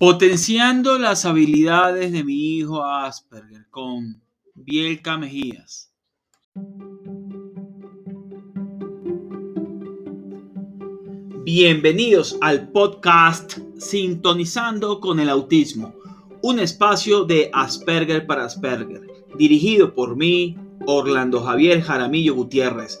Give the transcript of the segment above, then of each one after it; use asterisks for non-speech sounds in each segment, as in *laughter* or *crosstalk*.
Potenciando las habilidades de mi hijo Asperger con Bielka Mejías. Bienvenidos al podcast Sintonizando con el Autismo, un espacio de Asperger para Asperger, dirigido por mí, Orlando Javier Jaramillo Gutiérrez,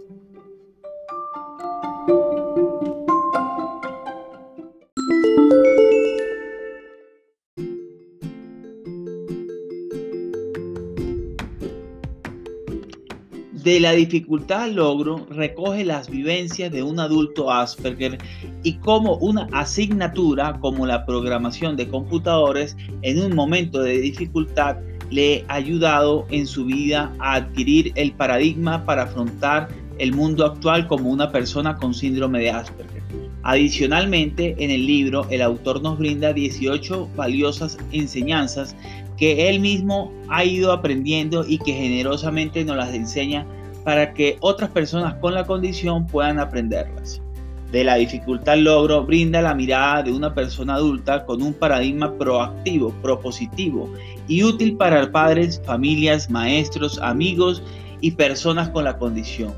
De la dificultad al logro recoge las vivencias de un adulto Asperger y cómo una asignatura como la programación de computadores en un momento de dificultad le ha ayudado en su vida a adquirir el paradigma para afrontar el mundo actual como una persona con síndrome de Asperger. Adicionalmente, en el libro el autor nos brinda 18 valiosas enseñanzas que él mismo ha ido aprendiendo y que generosamente nos las enseña para que otras personas con la condición puedan aprenderlas. De la dificultad logro brinda la mirada de una persona adulta con un paradigma proactivo, propositivo y útil para padres, familias, maestros, amigos y personas con la condición.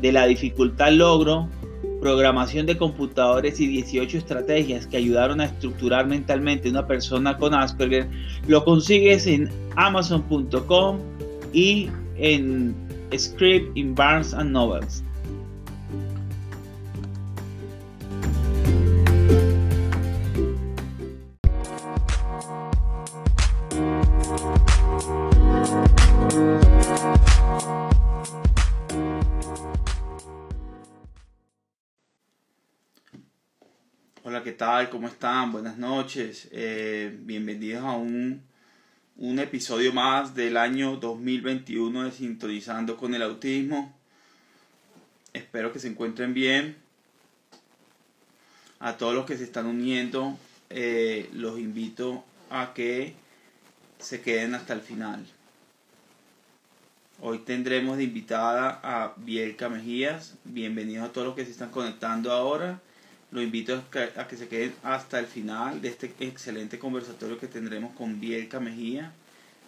De la dificultad logro programación de computadores y 18 estrategias que ayudaron a estructurar mentalmente una persona con Asperger, lo consigues en amazon.com y en Script in Barnes and Novels. Tal? ¿Cómo están? Buenas noches. Eh, bienvenidos a un, un episodio más del año 2021 de Sintonizando con el Autismo. Espero que se encuentren bien. A todos los que se están uniendo, eh, los invito a que se queden hasta el final. Hoy tendremos de invitada a Bielka Mejías. Bienvenidos a todos los que se están conectando ahora. Lo invito a que, a que se queden hasta el final de este excelente conversatorio que tendremos con Bielka Mejía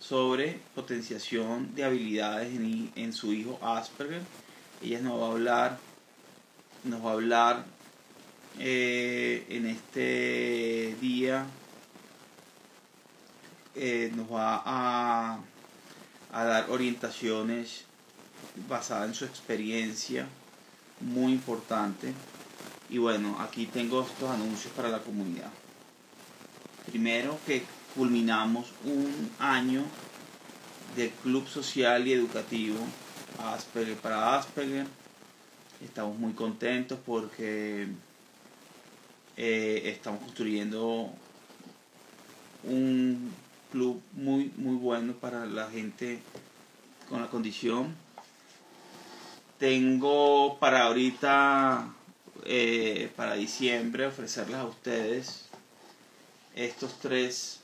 sobre potenciación de habilidades en, en su hijo Asperger. Ella nos va a hablar, nos va a hablar eh, en este día, eh, nos va a, a dar orientaciones basadas en su experiencia, muy importante. Y bueno, aquí tengo estos anuncios para la comunidad. Primero que culminamos un año del Club Social y Educativo Asperger para Asperger. Estamos muy contentos porque eh, estamos construyendo un club muy muy bueno para la gente con la condición. Tengo para ahorita eh, para diciembre ofrecerles a ustedes estos tres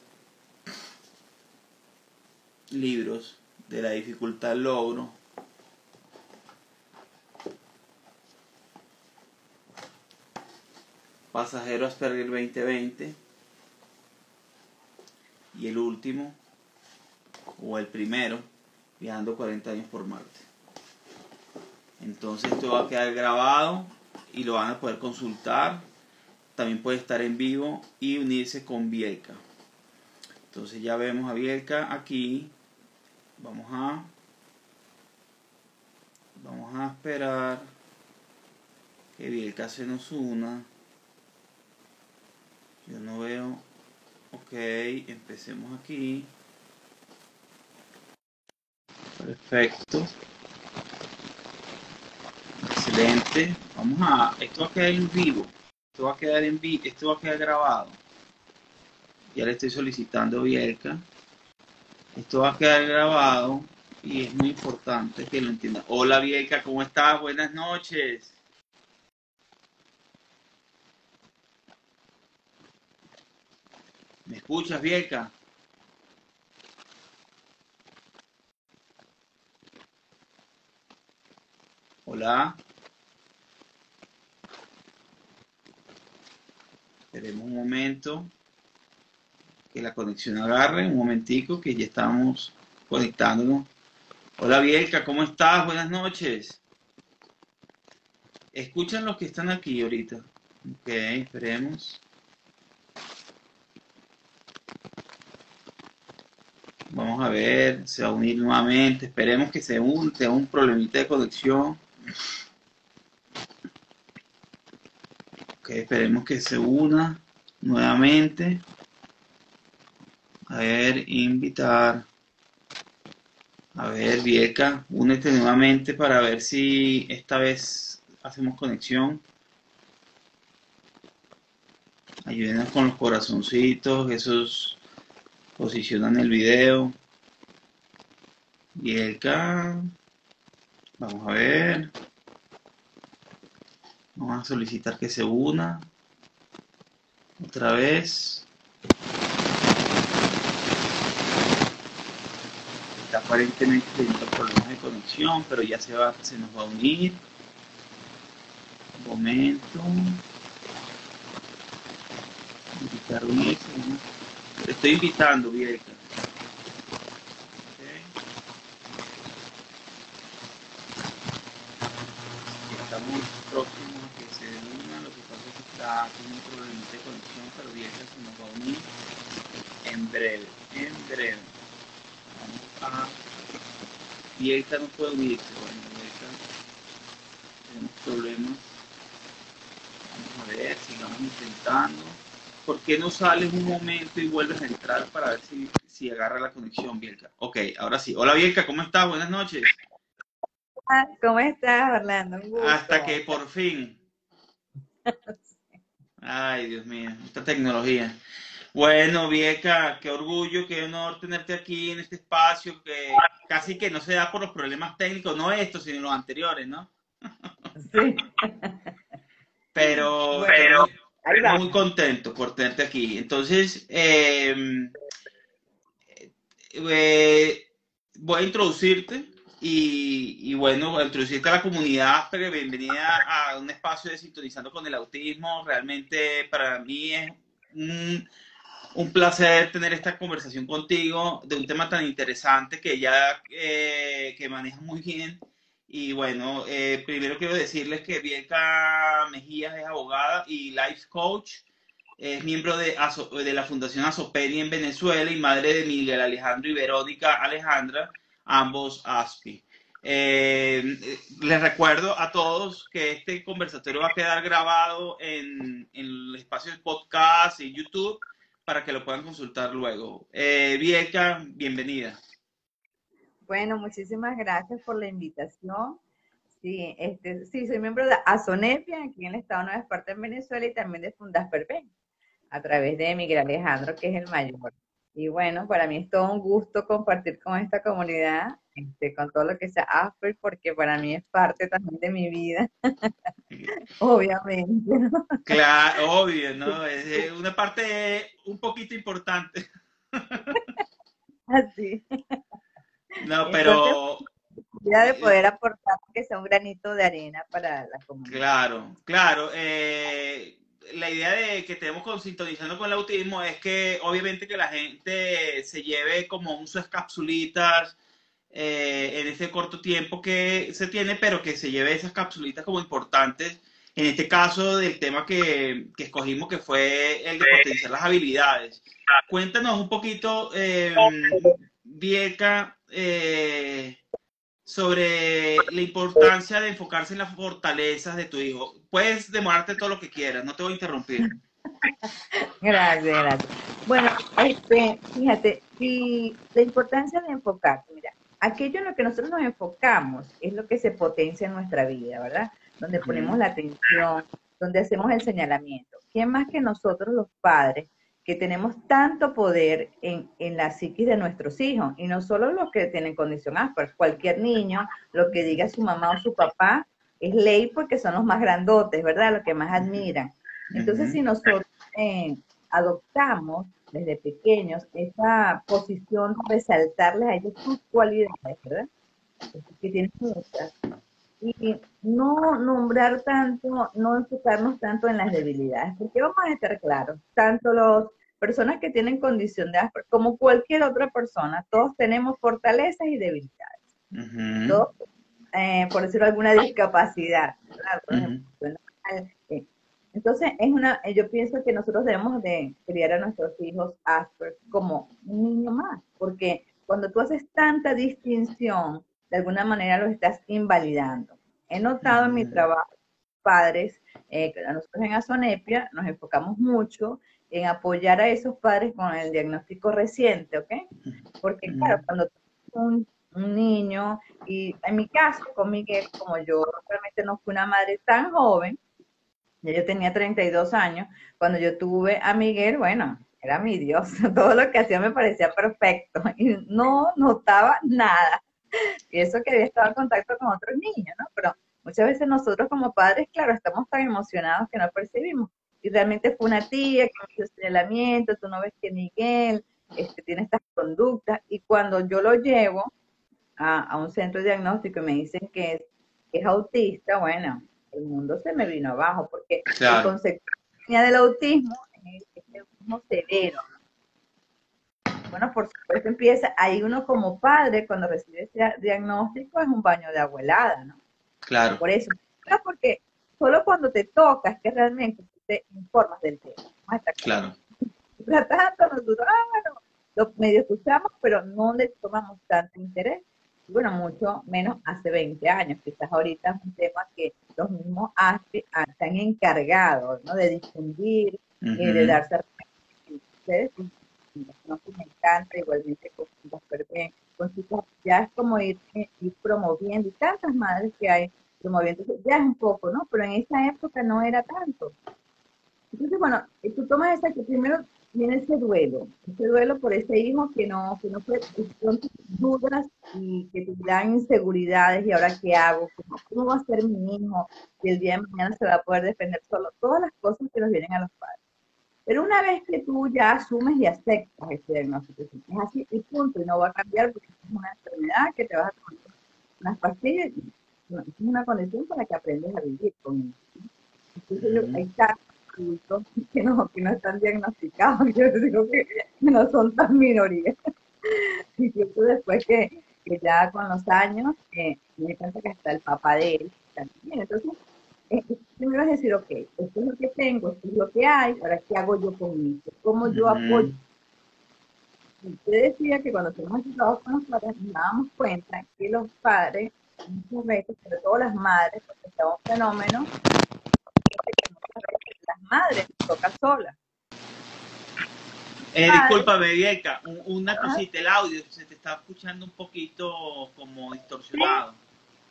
libros de la dificultad al logro. Pasajero Asperger 2020 y el último o el primero viajando 40 años por Marte. Entonces esto va a quedar grabado y lo van a poder consultar. También puede estar en vivo y unirse con Bielka. Entonces ya vemos a Bielka aquí. Vamos a vamos a esperar que Bielka se nos una. Yo no veo. Ok, empecemos aquí. Perfecto. Vamos a. Esto va a quedar en vivo. Esto va a quedar en vivo. Esto va a quedar grabado. Ya le estoy solicitando Bielka. Esto va a quedar grabado y es muy importante que lo entiendan. Hola Bielka, ¿cómo estás? Buenas noches. ¿Me escuchas, Bielka? Hola. Esperemos un momento que la conexión agarre, un momentico que ya estamos conectándonos. Hola Bielka, ¿cómo estás? Buenas noches. Escuchan los que están aquí ahorita. Ok, esperemos. Vamos a ver, se va a unir nuevamente. Esperemos que se une, tenga un problemita de conexión. Esperemos que se una nuevamente. A ver, invitar. A ver, Vieca, únete nuevamente para ver si esta vez hacemos conexión. Ayúdenos con los corazoncitos, esos posicionan el video. Vieca, vamos a ver. Vamos a solicitar que se una. Otra vez. Está aparentemente teniendo problemas de conexión, pero ya se va, se nos va a unir. Un momento. Invitar unirse. Estoy invitando, Vieca. Estamos próximos a que se una, lo que pasa es que está con un problema de conexión, pero Vieca se nos va a unir en breve, en breve. Vamos a... Vieca no puede unirse, bueno, Vieca, tenemos problemas. Vamos a ver, sigamos intentando. ¿Por qué no sales un momento y vuelves a entrar para ver si, si agarra la conexión, Bielka? Ok, ahora sí. Hola, Bielka, ¿cómo estás? Buenas noches. ¿Cómo estás, Orlando? Hasta que por fin. *laughs* Ay, Dios mío, esta tecnología. Bueno, Vieca, qué orgullo, qué honor tenerte aquí en este espacio que casi que no se da por los problemas técnicos, no estos, sino los anteriores, ¿no? Sí. *laughs* Pero, pero muy contento por tenerte aquí. Entonces, eh, eh, voy a introducirte y, bueno, introducirte a la comunidad, pero bienvenida a un espacio de Sintonizando con el Autismo. Realmente para mí es un, placer tener esta conversación contigo de un tema tan interesante que ya eh, que manejas muy bien. Y bueno, eh, primero quiero decirles que Bielka Mejías es abogada y life coach. Es miembro de, de la Fundación Asopeni en Venezuela y madre de Miguel Alejandro y Verónica Alejandra, ambos ASPI. Eh, les recuerdo a todos que este conversatorio va a quedar grabado en, en el espacio de podcast y YouTube para que lo puedan consultar luego. Eh, bienvenida. Bueno, muchísimas gracias por la invitación. Sí, este, sí, soy miembro de Asonepia, aquí en el Estado de Nueva Esparta, en Venezuela, y también de Fundasperpen, a través de Miguel Alejandro, que es el mayor. Y bueno, para mí es todo un gusto compartir con esta comunidad, este, con todo lo que sea Asper, porque para mí es parte también de mi vida, *laughs* obviamente. ¿no? Claro, obvio, ¿no? *laughs* Es eh, una parte un poquito importante. *laughs* Así. No, pero Ya de poder aportar que sea un granito de arena para la comunidad. claro, claro. eh, la idea de que tenemos con Sintonizando con el Autismo es que obviamente que la gente se lleve como sus capsulitas eh, en ese corto tiempo que se tiene, pero que se lleve esas capsulitas como importantes. En este caso del tema que, que escogimos, que fue el de potenciar las habilidades. Cuéntanos un poquito, eh, Vieca, eh, sobre la importancia de enfocarse en las fortalezas de tu hijo. Puedes demorarte todo lo que quieras, no te voy a interrumpir. gracias, gracias. Bueno, este, fíjate, y la importancia de enfocar, mira, aquello en lo que nosotros nos enfocamos es lo que se potencia en nuestra vida, ¿verdad? Donde ponemos la atención, donde hacemos el señalamiento. ¿Quién más que nosotros los padres que tenemos tanto poder en, la psiquis de nuestros hijos? Y no solo los que tienen condición Asperger, cualquier niño, lo que diga su mamá o su papá, es ley porque son los más grandotes, ¿verdad? Los que más admiran. Entonces, si nosotros eh, adoptamos desde pequeños esa posición de resaltarles a ellos sus cualidades, ¿verdad? Que tienen muchas. Y no nombrar tanto, no enfocarnos tanto en las debilidades, porque vamos a estar claros, tanto las personas que tienen condición de Asperger como cualquier otra persona, todos tenemos fortalezas y debilidades. todos, eh, por decirlo alguna discapacidad. Entonces, es una, yo pienso que nosotros debemos de criar a nuestros hijos Asper como un niño más, porque cuando tú haces tanta distinción, de alguna manera los estás invalidando. He notado en mi trabajo, padres, eh, nosotros en Azonepia nos enfocamos mucho en apoyar a esos padres con el diagnóstico reciente, ¿ok? Porque claro, cuando un, un niño, y en mi caso con Miguel, como yo realmente no fui una madre tan joven, ya yo tenía 32 años. Cuando yo tuve a Miguel, bueno, era mi Dios. *laughs* Todo lo que hacía me parecía perfecto y no notaba nada. Y eso que había estado en contacto con otros niños, ¿no? Pero muchas veces nosotros como padres, claro, estamos tan emocionados que no percibimos. Y realmente fue una tía que me hizo señalamiento, tú no ves que Miguel este, tiene estas conductas. Y cuando yo lo llevo a, un centro de diagnóstico y me dicen que es, que es autista, bueno, el mundo se me vino abajo, porque la consecuencia del autismo es el autismo severo. Bueno, por supuesto empieza, ahí uno como padre, cuando recibe ese diagnóstico, es un baño de abuelada, ¿no? Claro. Por eso, porque solo cuando te toca es que realmente te informas del tema. Claro. *laughs* Tratando, nosotros, ah, bueno, lo medio escuchamos, pero no le tomamos tanto interés bueno, mucho menos hace 20 años. Quizás ahorita es un tema que los mismos ASPI han encargado ¿no? de difundir, y eh, de darse ustedes, no me encanta, igualmente con con chicos, ya es como ir, eh, ir promoviendo, y tantas madres que hay promoviendo, ya es un poco, ¿no? Pero en esa época no era tanto. Entonces, bueno, tú tomas esa que primero viene ese duelo, ese duelo por ese hijo que no, que no fue, son dudas y que te dan inseguridades y ahora qué hago, ¿Cómo, va a ser mi hijo, si el día de mañana se va a poder defender solo, todas las cosas que nos vienen a los padres. Pero una vez que tú ya asumes y aceptas ese diagnóstico, es así y punto, y no va a cambiar porque es una enfermedad que te vas a tomar unas pastillas, es una condición para que aprendes a vivir con eso. Entonces, yo, ahí está *laughs* que no, que no están diagnosticados, *laughs* yo digo que, no son tan minorías. *laughs* Incluso después que, que, ya con los años eh, me di cuenta que hasta el papá de él también. Entonces, eh, primero es decir, ok, esto es lo que tengo, esto es lo que hay, ahora qué hago yo con esto, cómo yo apoyo. Usted decía que cuando tenemos trabajo con los padres nos damos cuenta que los padres, muchas veces, sobre todo las madres, porque es un fenómeno, las madres toca sola. Eh, disculpa, Bebieca, una cosita, el audio se te está escuchando un poquito como distorsionado.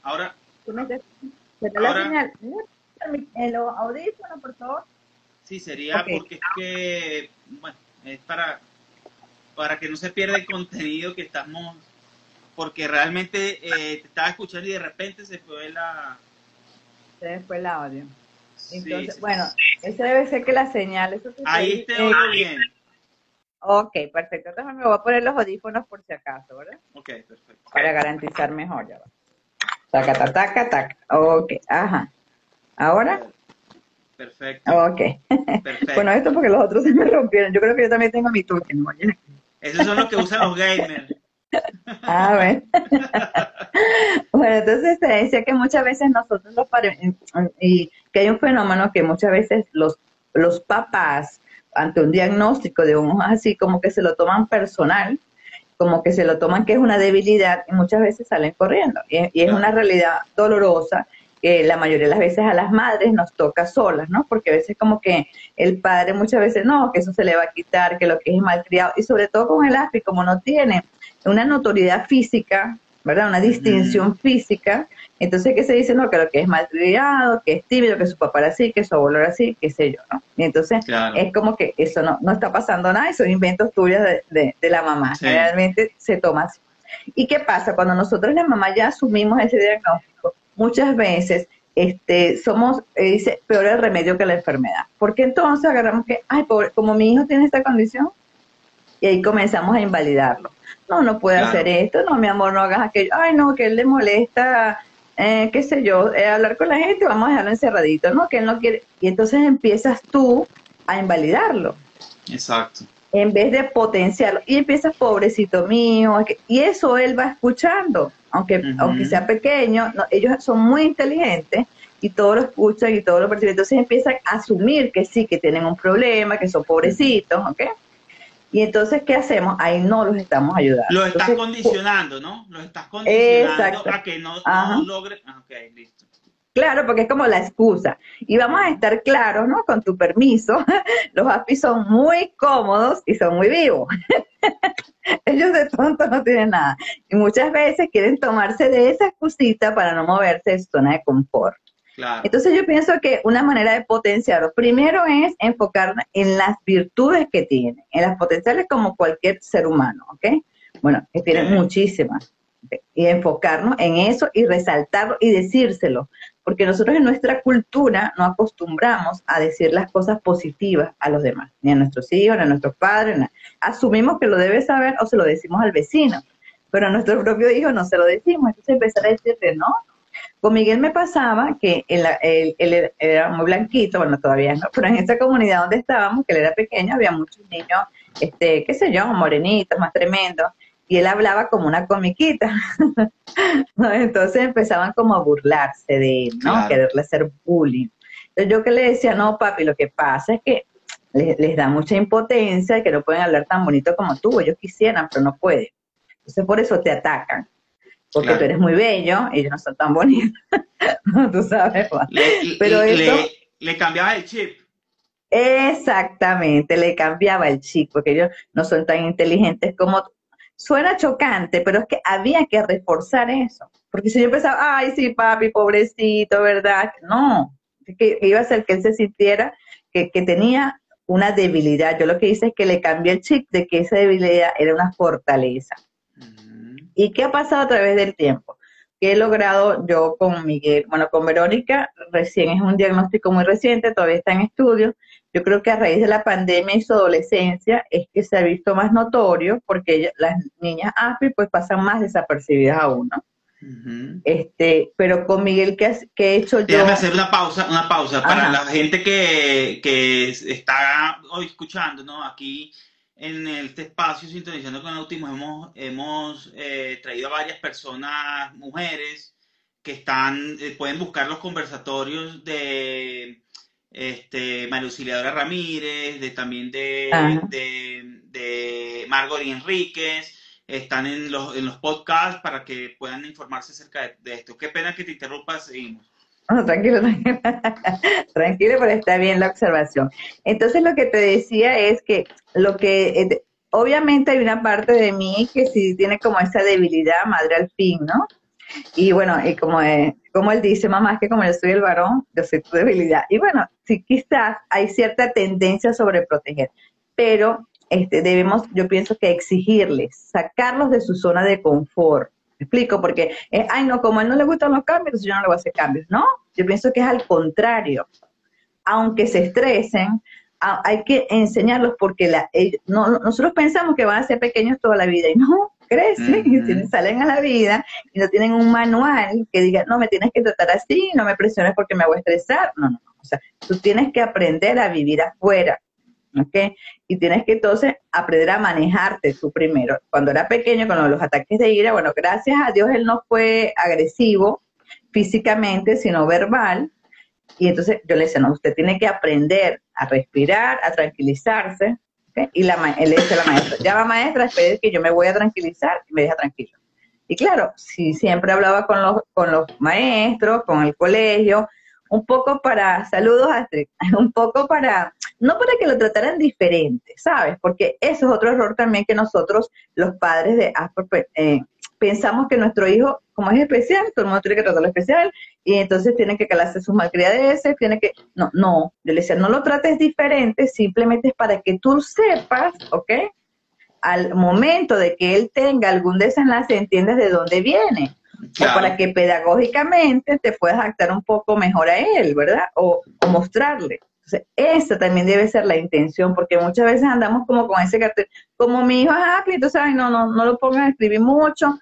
Ahora. ahora ¿El audífono, por favor? Sí, sería porque es que, bueno, es para, para que no se pierda el contenido que estamos, porque realmente eh, te estaba escuchando y de repente se fue la... Se fue el audio. Entonces, bueno, eso debe ser que la señal. Eso Ahí te oigo bien. Ok, perfecto. Entonces me voy a poner los audífonos por si acaso, ¿verdad? Ok, perfecto. Para garantizar mejor, ya va. Taca, taca, taca, taca. Ok, ajá. ¿Ahora? Perfecto. Ok. Perfecto. *laughs* bueno, esto porque los otros se me rompieron. Yo creo que yo también tengo mi token. ¿no? Esos son los que usan los gamers. Ah, bueno. *laughs* bueno, entonces se decía que muchas veces nosotros los padres, y que hay un fenómeno que muchas veces los, los papás, ante un diagnóstico de un así, como que se lo toman personal, como que se lo toman que es una debilidad y muchas veces salen corriendo. Y, es una realidad dolorosa que la mayoría de las veces a las madres nos toca solas, ¿no? Porque a veces como que el padre muchas veces no, que eso se le va a quitar, que lo que es malcriado, y sobre todo con el ASPI, como no tiene una notoriedad física, ¿verdad? Una distinción física, entonces, ¿qué se dice? No, que lo que es malcriado, que es tímido, que su papá era así, que su abuelo era así, qué sé yo, ¿no? Y entonces es como que eso no, no está pasando nada, y son inventos tuyos de, de, la mamá. Realmente se toma así. ¿Y qué pasa? Cuando nosotros la mamá ya asumimos ese diagnóstico, muchas veces este, somos, eh, dice, peor el remedio que la enfermedad. Porque entonces agarramos que, ay, pobre, como mi hijo tiene esta condición, y ahí comenzamos a invalidarlo. No, no puede hacer esto, no, mi amor, no hagas aquello, ay, no, que él le molesta eh, qué sé yo, eh, hablar con la gente, vamos a dejarlo encerradito, ¿no? Que él no quiere. Y entonces empiezas tú a invalidarlo. Exacto. En vez de potenciarlo. Y empiezas, pobrecito mío, y eso él va escuchando, aunque, aunque sea pequeño, ellos son muy inteligentes y todo lo escuchan y todo lo perciben. Entonces empiezan a asumir que sí, que tienen un problema, que son pobrecitos, ¿ok? Y entonces, ¿qué hacemos? Ahí no los estamos ayudando. Lo estás condicionando, ¿no? Lo estás condicionando a que no, no logre. Ah, ok, listo. Claro, porque es como la excusa. Y vamos a estar claros, ¿no? Con tu permiso, *laughs* los APIs son muy cómodos y son muy vivos. *laughs* Ellos de tonto no tienen nada. Y muchas veces quieren tomarse de esa excusita para no moverse de su zona de confort. Entonces yo pienso que una manera de potenciarlo, primero es enfocar en las virtudes que tiene, en las potenciales como cualquier ser humano, ¿ok? Bueno, que tiene muchísimas. Y enfocarnos en eso y resaltarlo y decírselo. Porque nosotros en nuestra cultura no acostumbramos a decir las cosas positivas a los demás, ni a nuestros hijos, ni a nuestros padres. Asumimos que lo debe saber o se lo decimos al vecino, pero a nuestro propio hijo no se lo decimos. Entonces empezar a decirle, no, con Miguel me pasaba que él, era muy blanquito, bueno, todavía no, pero en esa comunidad donde estábamos, que él era pequeño, había muchos niños, este, qué sé yo, morenitos, más tremendos, y él hablaba como una comiquita. *laughs* Entonces empezaban como a burlarse de él, ¿no? Quererle hacer bullying. Entonces yo que le decía, no, papi, lo que pasa es que les, les da mucha impotencia y que no pueden hablar tan bonito como tú, ellos quisieran, pero no pueden. Entonces por eso te atacan porque tú eres muy bello y ellos no son tan bonitos. *laughs* tú sabes, Pero eso... Le, cambiaba el chip. Exactamente, le cambiaba el chip, porque ellos no son tan inteligentes como... Suena chocante, pero es que había que reforzar eso. Porque si yo pensaba, ay, sí, papi, pobrecito, ¿verdad? No, que, iba a ser que él se sintiera que, que tenía una debilidad. Yo lo que hice es que le cambié el chip de que esa debilidad era una fortaleza. ¿Y qué ha pasado a través del tiempo? ¿Qué he logrado yo con Miguel? Bueno, con Verónica recién es un diagnóstico muy reciente, todavía está en estudio. Yo creo que a raíz de la pandemia y su adolescencia es que se ha visto más notorio porque las niñas AFI pues pasan más desapercibidas aún, ¿no? Este, pero con Miguel, ¿qué, he hecho yo? Déjame hacer una pausa, una pausa para la gente que, que está hoy escuchando, ¿no? Aquí en este espacio Sintonizando con Autismo hemos, hemos eh, traído a varias personas, mujeres, que están, eh, pueden buscar los conversatorios de este, María Auxiliadora Ramírez, de también de, de, de, Margot Enríquez, están en los, en los podcasts para que puedan informarse acerca de, esto. Qué pena que te interrumpa, seguimos. *laughs* tranquilo, tranquilo, *laughs* tranquilo, pero está bien la observación. Entonces lo que te decía es que lo que, eh, obviamente hay una parte de mí que sí tiene como esa debilidad madre al fin, ¿no? Y bueno, y como, eh, como él dice, mamá, es que como yo soy el varón, yo soy tu debilidad. Y bueno, sí quizás hay cierta tendencia sobre proteger, pero este, debemos, yo pienso que exigirles, sacarlos de su zona de confort, ¿Me explico? Porque, eh, ay, no, como a él no le gustan los cambios, yo no le voy a hacer cambios. No, yo pienso que es al contrario. Aunque se estresen, hay que enseñarlos porque la, no, nosotros pensamos que van a ser pequeños toda la vida y no, crecen y salen a la vida y no tienen un manual que diga, no, me tienes que tratar así, no me presiones porque me voy a estresar. No, no, no. O sea, tú tienes que aprender a vivir afuera. ¿Ok? Y tienes que entonces aprender a manejarte tú primero. Cuando era pequeño, con los ataques de ira, bueno, gracias a Dios él no fue agresivo físicamente, sino verbal. Y entonces yo le decía, no, usted tiene que aprender a respirar, a tranquilizarse. Y la, él le dice a la maestra, ya va maestra, espere que yo me voy a tranquilizar y me deja tranquilo. Y claro, sí, siempre hablaba con los, con los maestros, con el colegio, un poco para, saludos Astrid, *laughs* un poco para, no para que lo trataran diferente, ¿sabes? Porque eso es otro error también que nosotros, los padres de Asper, eh, pensamos que nuestro hijo, como es especial, todo el mundo tiene que tratarlo especial, y entonces tiene que calarse sus malcriadeces, tiene que, no, no, yo le decía, no lo trates diferente, simplemente es para que tú sepas, ¿ok? Al momento de que él tenga algún desenlace, entiendes de dónde viene para que pedagógicamente te puedas actar un poco mejor a él, ¿verdad? O, mostrarle. Entonces, esa también debe ser la intención, porque muchas veces andamos como con ese cartel, como mi hijo es happy, entonces, ay, no, no, no lo pongan a escribir mucho,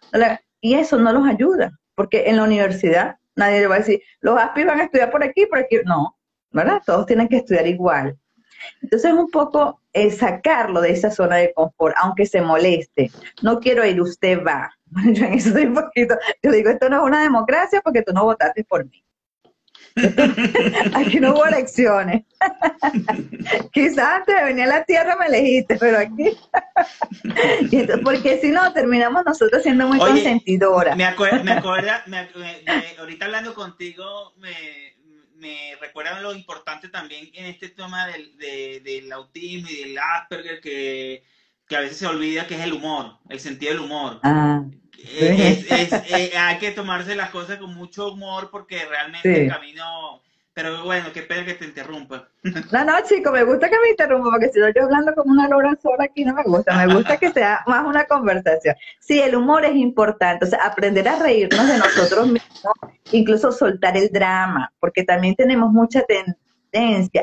y eso no los ayuda, porque en la universidad nadie le va a decir, los happy van a estudiar por aquí, por aquí, no, ¿verdad? Todos tienen que estudiar igual. Entonces, un poco eh, sacarlo de esa zona de confort, aunque se moleste. No quiero ir, usted va. *laughs* Yo en eso soy un poquito. Yo digo, esto no es una democracia porque tú no votaste por mí. *laughs* aquí no hubo elecciones. *laughs* Quizás antes de venir a la tierra me elegiste, pero aquí. *laughs* porque si no, terminamos nosotros siendo muy consentidoras. Me acuerda, me ahorita hablando contigo, me, me recuerdan lo importante también en este tema del, del autismo y del Asperger, que, que, a veces se olvida que es el humor, el sentido del humor. Ah, *laughs* es, eh, hay que tomarse las cosas con mucho humor porque realmente el camino pero bueno, qué pena que te interrumpa. *laughs* No, no, chico, me gusta que me interrumpa, porque si no yo hablando como una lora sola aquí no me gusta. Me gusta que sea más una conversación. Sí, el humor es importante, o sea, aprender a reírnos de nosotros mismos, incluso soltar el drama, porque también tenemos mucha tendencia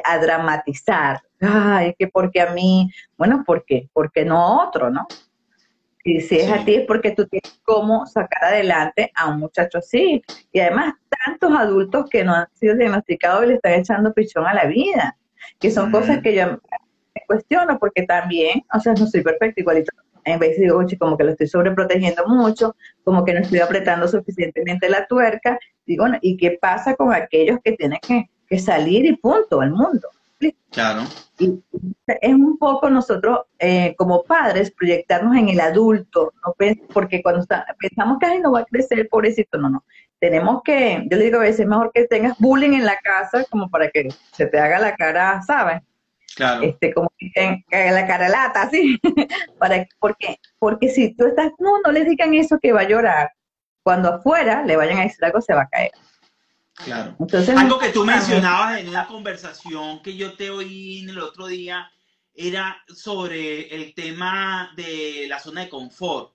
a dramatizar. Ay, que porque a mí, bueno, ¿por qué? Porque no a otro, ¿no? Y si es a ti es porque tú tienes cómo sacar adelante a un muchacho así. Y además, tantos adultos que no han sido diagnosticados y le están echando pichón a la vida, que son cosas que yo me cuestiono porque también, o sea, no soy perfecto igualito. En vez de oye, como que lo estoy sobreprotegiendo mucho, como que no estoy apretando suficientemente la tuerca. Digo, ¿y qué pasa con aquellos que tienen que, que salir y punto al mundo? Claro. Y es un poco nosotros eh, como padres proyectarnos en el adulto, ¿no? porque cuando pensamos que no va a crecer, pobrecito, no, no. Tenemos que, yo le digo a veces, es mejor que tengas bullying en la casa como para que se te haga la cara, ¿sabes? Claro. Este, como que la cara lata, ¿sí? *laughs* para, porque, porque si tú estás, no, no le digan eso que va a llorar. Cuando afuera le vayan a decir algo, se va a caer. Claro. Algo que tú mencionabas en una conversación que yo te oí en el otro día era sobre el tema de la zona de confort.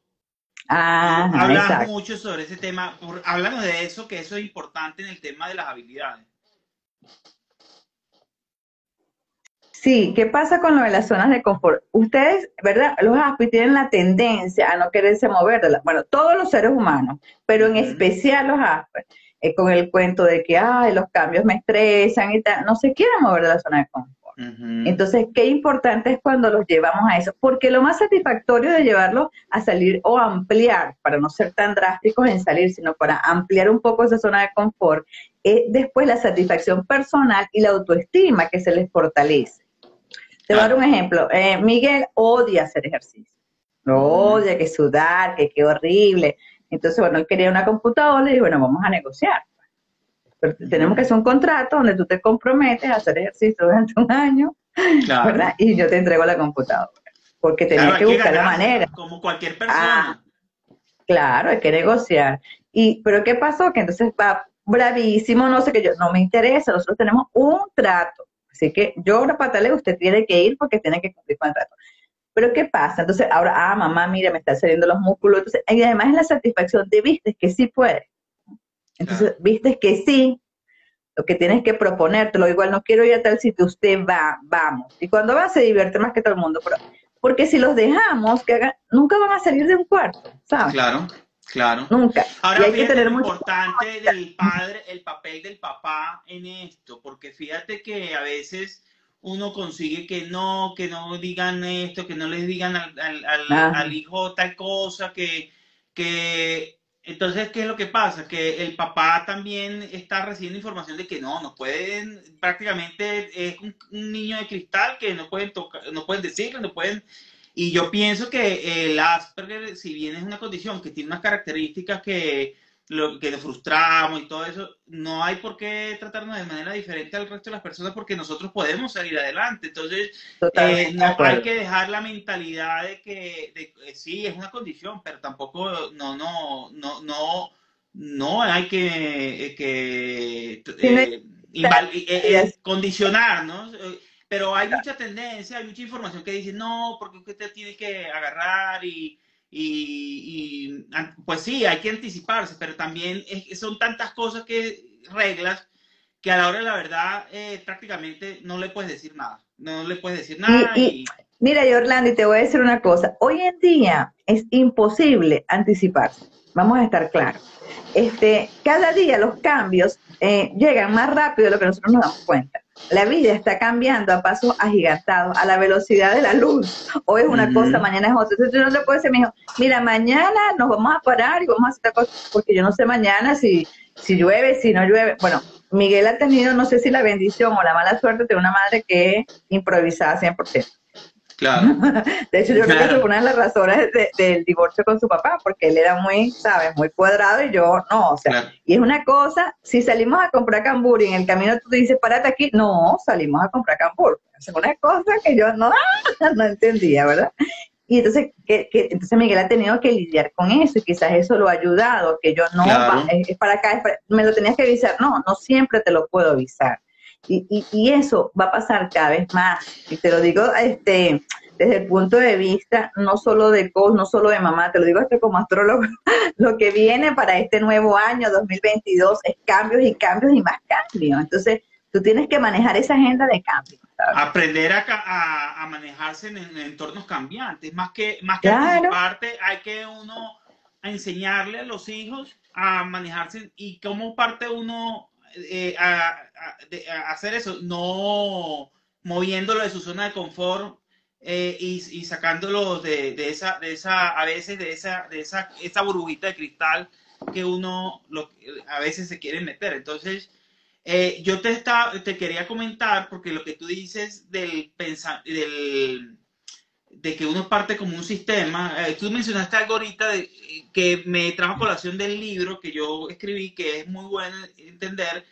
Ah, Hablamos mucho sobre ese tema. Háblanos de eso, que eso es importante en el tema de las habilidades. Sí, ¿qué pasa con lo de las zonas de confort? Ustedes, ¿verdad? Los ASPI tienen la tendencia a no quererse mover. De la, bueno, todos los seres humanos, pero en especial los ASPI eh, con el cuento de que, ay, los cambios me estresan y tal, no se quieren mover de la zona de confort. Entonces, qué importante es cuando los llevamos a eso, porque lo más satisfactorio de llevarlos a salir o ampliar, para no ser tan drásticos en salir, sino para ampliar un poco esa zona de confort, es después la satisfacción personal y la autoestima que se les fortalece. Te voy a dar un ejemplo. Eh, Miguel odia hacer ejercicio. Odia, que sudar, que qué horrible. Entonces, bueno, él quería una computadora y bueno, vamos a negociar. Pero tenemos que hacer un contrato donde tú te comprometes a hacer ejercicio durante un año, ¿verdad? Y yo te entrego la computadora. Porque tenés que buscar la manera. Como cualquier persona. Ah, claro, hay que negociar. Y, pero ¿qué pasó? Que entonces va bravísimo, no sé qué, yo, no me interesa, nosotros tenemos un trato. Así que yo una pataleo, usted tiene que ir porque tiene que cumplir con el trato. Pero ¿qué pasa? Entonces ahora, ah, mamá, mira, me están saliendo los músculos. Entonces, y además es la satisfacción de viste que sí puedes. Entonces, viste que sí, lo que tienes que proponértelo, igual no quiero ir a tal sitio, usted va, vamos. Y cuando va se divierte más que todo el mundo. Pero, porque si los dejamos, que hagan, nunca van a salir de un cuarto, ¿sabes? Claro, claro. Nunca. Ahora, hay que tener lo importante del padre, el papel del papá en esto, porque fíjate que a veces uno consigue que no, que no digan esto, que no les digan al, al, hijo tal cosa, que, que entonces, ¿qué es lo que pasa? Que el papá también está recibiendo información de que no, no pueden, prácticamente es un, niño de cristal que no pueden tocar, no pueden decirlo, no pueden, Y yo pienso que el Asperger, si bien es una condición que tiene unas características que lo que nos frustramos y todo eso, no hay por qué tratarnos de manera diferente al resto de las personas porque nosotros podemos salir adelante. Entonces, eh, no hay que dejar la mentalidad de que de, sí, es una condición, pero tampoco, no, no, no, no, no hay que, que eh, condicionar, ¿no? Pero hay mucha tendencia, hay mucha información que dice, no, porque usted tiene que agarrar y y, pues sí, hay que anticiparse, pero también son tantas cosas que, reglas, que a la hora de la verdad eh, prácticamente no le puedes decir nada. No le puedes decir nada. Y, Mira, Yorlandi, te voy a decir una cosa. Hoy en día es imposible anticiparse. Vamos a estar claros. Este, cada día los cambios eh, llegan más rápido de lo que nosotros nos damos cuenta. La vida está cambiando a pasos agigantados, a la velocidad de la luz. Hoy es una cosa, mañana es otra. Entonces yo no le puedo decir, hijo, mira, mañana nos vamos a parar y vamos a hacer cosas, porque yo no sé mañana si, si llueve, si no llueve. Bueno, Miguel ha tenido, no sé si la bendición o la mala suerte de una madre que es improvisada 100%. Claro. *laughs* De hecho, yo creo que fue una de las razones del divorcio con su papá, porque él era muy, ¿sabes? Muy cuadrado y yo no, o sea, y es una cosa, si salimos a comprar cambur y en el camino tú dices, párate aquí, no, salimos a comprar cambur. Es una cosa que yo no, *laughs* no entendía, ¿verdad? Y entonces, que, entonces Miguel ha tenido que lidiar con eso y quizás eso lo ha ayudado, que yo no, es, para acá, me lo tenías que avisar, no, no siempre te lo puedo avisar. Y, y, eso va a pasar cada vez más. Y te lo digo este, desde el punto de vista no solo de COS, no solo de mamá, te lo digo hasta como astrólogo, *laughs* lo que viene para este nuevo año 2022 es cambios y cambios y más cambios. Entonces, tú tienes que manejar esa agenda de cambios. Aprender a, a, manejarse en, entornos cambiantes, más que, más que parte hay que uno enseñarle a los hijos a manejarse y cómo parte uno eh, a, hacer eso, no moviéndolo de su zona de confort eh, y, y, sacándolo de, de, esa, de esa, a veces de esa, de esa, esa burbujita de cristal que uno a veces se quiere meter. Entonces, eh, yo te, está, te quería comentar, porque lo que tú dices del, del de que uno parte como un sistema, tú mencionaste algo ahorita de, que me trajo colación del libro que yo escribí, que es muy bueno entender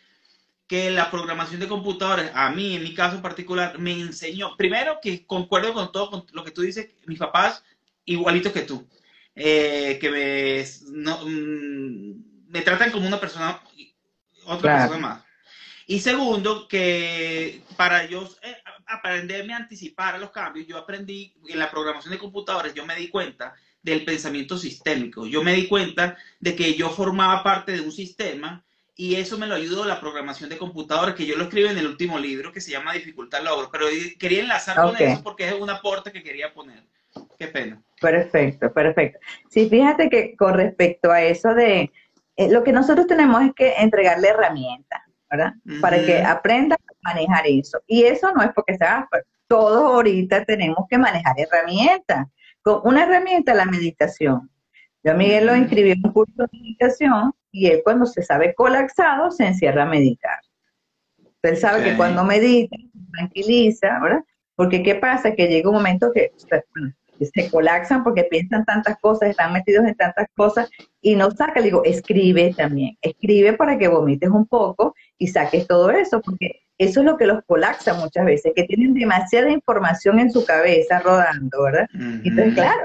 que la programación de computadores, a mí en mi caso particular, me enseñó, primero que concuerdo con todo lo que tú dices, mis papás igualitos que tú, eh, que me, mm, me tratan como una persona, otra persona más. Y segundo, que para yo eh, aprenderme a anticipar a los cambios, yo aprendí en la programación de computadores, yo me di cuenta del pensamiento sistémico. Yo me di cuenta de que yo formaba parte de un sistema y eso me lo ayudó la programación de computadores, que yo lo escribo en el último libro que se llama Dificultad Logro, pero quería enlazar con eso porque es un aporte que quería poner. Qué pena. Perfecto, perfecto. Sí, fíjate que con respecto a eso de, eh, lo que nosotros tenemos es que entregarle herramientas, ¿verdad? Para que aprenda a manejar eso. Y eso no es porque sea, todos ahorita tenemos que manejar herramientas. Con una herramienta, la meditación. Yo a Miguel lo inscribí en un curso de meditación y él cuando se sabe colapsado se encierra a meditar. Él sabe que cuando medita, tranquiliza, ¿verdad? Porque ¿qué pasa? Que llega un momento que se colapsan porque piensan tantas cosas, están metidos en tantas cosas y no saca. Le digo, escribe también, escribe para que vomites un poco y saques todo eso, porque eso es lo que los colapsa muchas veces, que tienen demasiada información en su cabeza rodando, ¿verdad? Entonces, claro,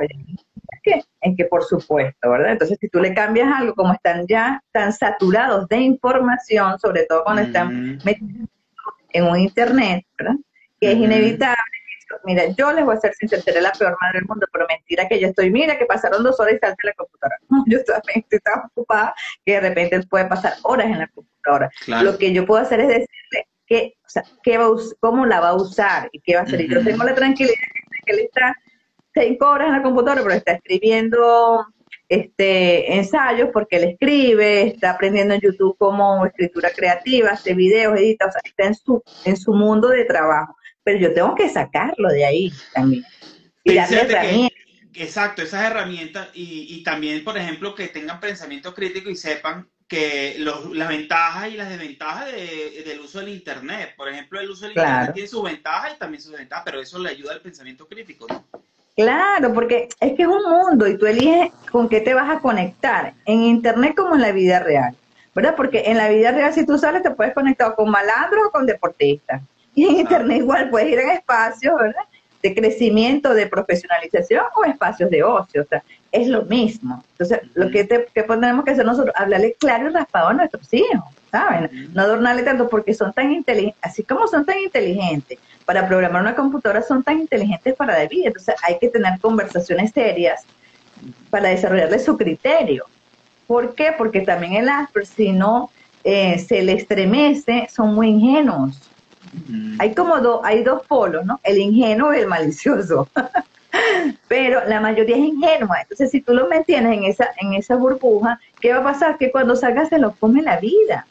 que, en que por supuesto, ¿verdad? Entonces, si tú le cambias algo, como están ya tan saturados de información, sobre todo cuando están metidos en un internet, ¿verdad? Que es inevitable. Mira, yo les voy a ser sincera, seré la peor madre del mundo, pero mentira que yo estoy, mira que pasaron dos horas y salte la computadora. *laughs* yo también estoy tan ocupada que de repente puede pasar horas en la computadora. Lo que yo puedo hacer es decirle que, o sea, qué va cómo la va a usar y qué va a hacer. Y yo tengo la tranquilidad de que él está cinco horas en la computadora, pero está escribiendo este ensayos porque él escribe, está aprendiendo en YouTube como escritura creativa, hace videos, edita, o sea, está en su, en su mundo de trabajo. Pero yo tengo que sacarlo de ahí también. Y darle herramientas. exacto, esas herramientas y, y, también, por ejemplo, que tengan pensamiento crítico y sepan que los, las ventajas y las desventajas del uso del Internet. Por ejemplo, el uso del Internet tiene sus ventajas y también sus desventajas, pero eso le ayuda al pensamiento crítico, ¿no? Claro, porque es que es un mundo y tú eliges con qué te vas a conectar, en internet como en la vida real, ¿verdad? Porque en la vida real si tú sales te puedes conectar con malandros o con deportistas. Y en internet igual puedes ir en espacios, ¿verdad? De crecimiento, de profesionalización o espacios de ocio, o sea, es lo mismo. Entonces, lo que, te, que tenemos que hacer nosotros, hablarle claro y raspado a nuestros hijos, ¿saben? No adornarle tanto porque son tan inteligentes, así como son tan inteligentes para programar una computadora, son tan inteligentes para la vida. Entonces, hay que tener conversaciones serias para desarrollarle su criterio. ¿Por qué? Porque también el Asper, si no eh, se le estremece, son muy ingenuos. Hay como dos, hay dos polos, ¿no? El ingenuo y el malicioso. *laughs* Pero la mayoría es ingenua. Entonces, si tú lo mantienes en esa, en esa burbuja, ¿qué va a pasar? Que cuando salgas se lo come la vida.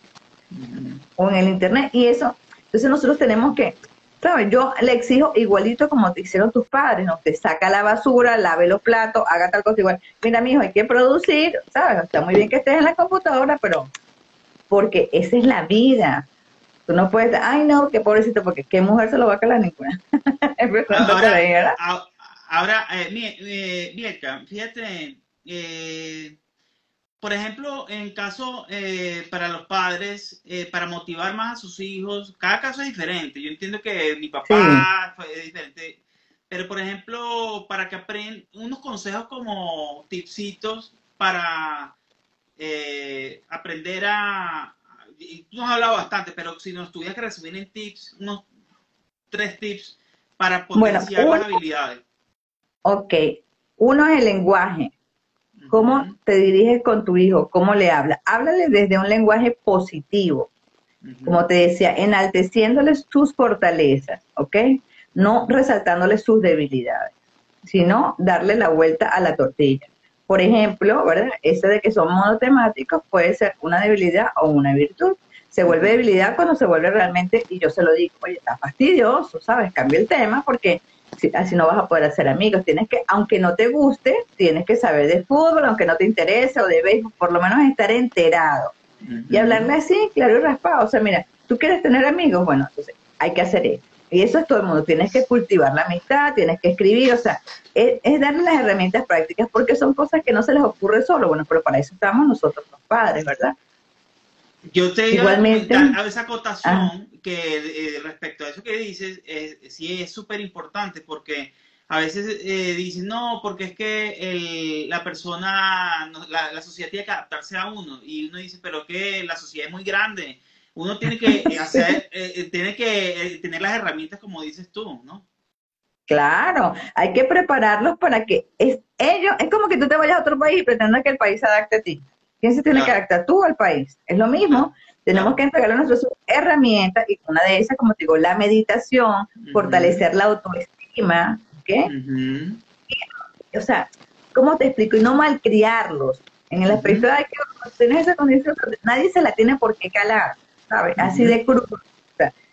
O en el internet. Y eso, entonces nosotros tenemos que, ¿sabes? Yo le exijo igualito como te hicieron tus padres, ¿no? Te saca la basura, lave los platos, haga tal cosa igual. Mira, mijo, hay que producir, ¿sabes? Está muy bien que estés en la computadora, pero porque esa es la vida. Tú no puedes, ay no, qué pobrecito, porque qué mujer se lo va a calar ninguna. *laughs* ahora, ahora eh, eh fíjate, eh, por ejemplo, en caso eh, para los padres, para motivar más a sus hijos, cada caso es diferente. Yo entiendo que mi papá fue diferente, pero por ejemplo, para que aprendan unos consejos como tipsitos para aprender a, y tú has hablado bastante, pero si nos tuvieras que resumir en tips, unos tres tips para potenciar las habilidades. Ok, uno es el lenguaje. ¿Cómo te diriges con tu hijo? ¿Cómo le hablas? Háblale desde un lenguaje positivo. Como te decía, enalteciéndoles sus fortalezas, ¿ok? No resaltándoles sus debilidades, sino darle la vuelta a la tortilla. Por ejemplo, ¿verdad? Ese de que son monotemáticos puede ser una debilidad o una virtud. Se vuelve debilidad cuando se vuelve realmente, y yo se lo digo, oye, está fastidioso, ¿sabes? Cambia el tema porque así no vas a poder hacer amigos. Tienes que, aunque no te guste, tienes que saber de fútbol, aunque no te interese o de béisbol, por lo menos estar enterado. Y hablarle así, claro y raspado. O sea, mira, tú quieres tener amigos, bueno, entonces hay que hacer esto y eso es todo el mundo. Tienes que cultivar la amistad, tienes que escribir, o sea, es, darle las herramientas prácticas porque son cosas que no se les ocurre solo. Bueno, pero para eso estamos nosotros los padres, ¿verdad? Yo te Igualmente, a esa acotación ah. que eh, respecto a eso que dices, sí es súper importante porque a veces eh, dicen, no, porque es que la persona, la, la, sociedad tiene que adaptarse a uno. Y uno dice, pero que la sociedad es muy grande uno tiene que hacer, eh, eh, tiene que eh, tener las herramientas como dices tú, ¿no? Claro, hay que prepararlos para que es, ellos, es como que tú te vayas a otro país y pretendas que el país se adapte a ti. ¿Quién se tiene que adaptar? Tú al país. Es lo mismo. Tenemos que entregarle nuestras herramientas y una de esas, como te digo, la meditación, fortalecer la autoestima, ¿ok? o sea, ¿cómo te explico? Y no malcriarlos. En el aspecto de que tienes esa condición, nadie se la tiene por qué calar. ¿Sabes? Así de cruz.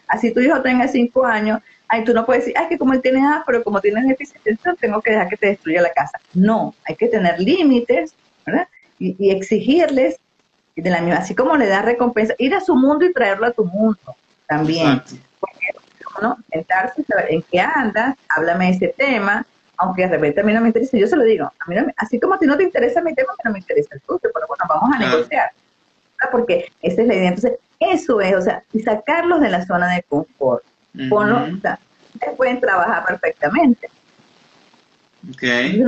así tu hijo tenga cinco años, ay, tú no puedes decir, ay, que como él tiene pero como tienes deficiencia, tengo que dejar que te destruya la casa. No, hay que tener límites, ¿verdad? Y, exigirles, de la misma, así como le da recompensa, ir a su mundo y traerlo a tu mundo también. Porque uno, sentarse, saber en qué andas, háblame de ese tema, aunque de repente a mí no me interesa, yo se lo digo, a mí así como a ti no te interesa mi tema, a mí no me interesa el tuyo, pero bueno, vamos a negociar. Porque esa es la idea. Entonces, eso es, o sea, y sacarlos de la zona de confort. o sea, pueden trabajar perfectamente. Okay.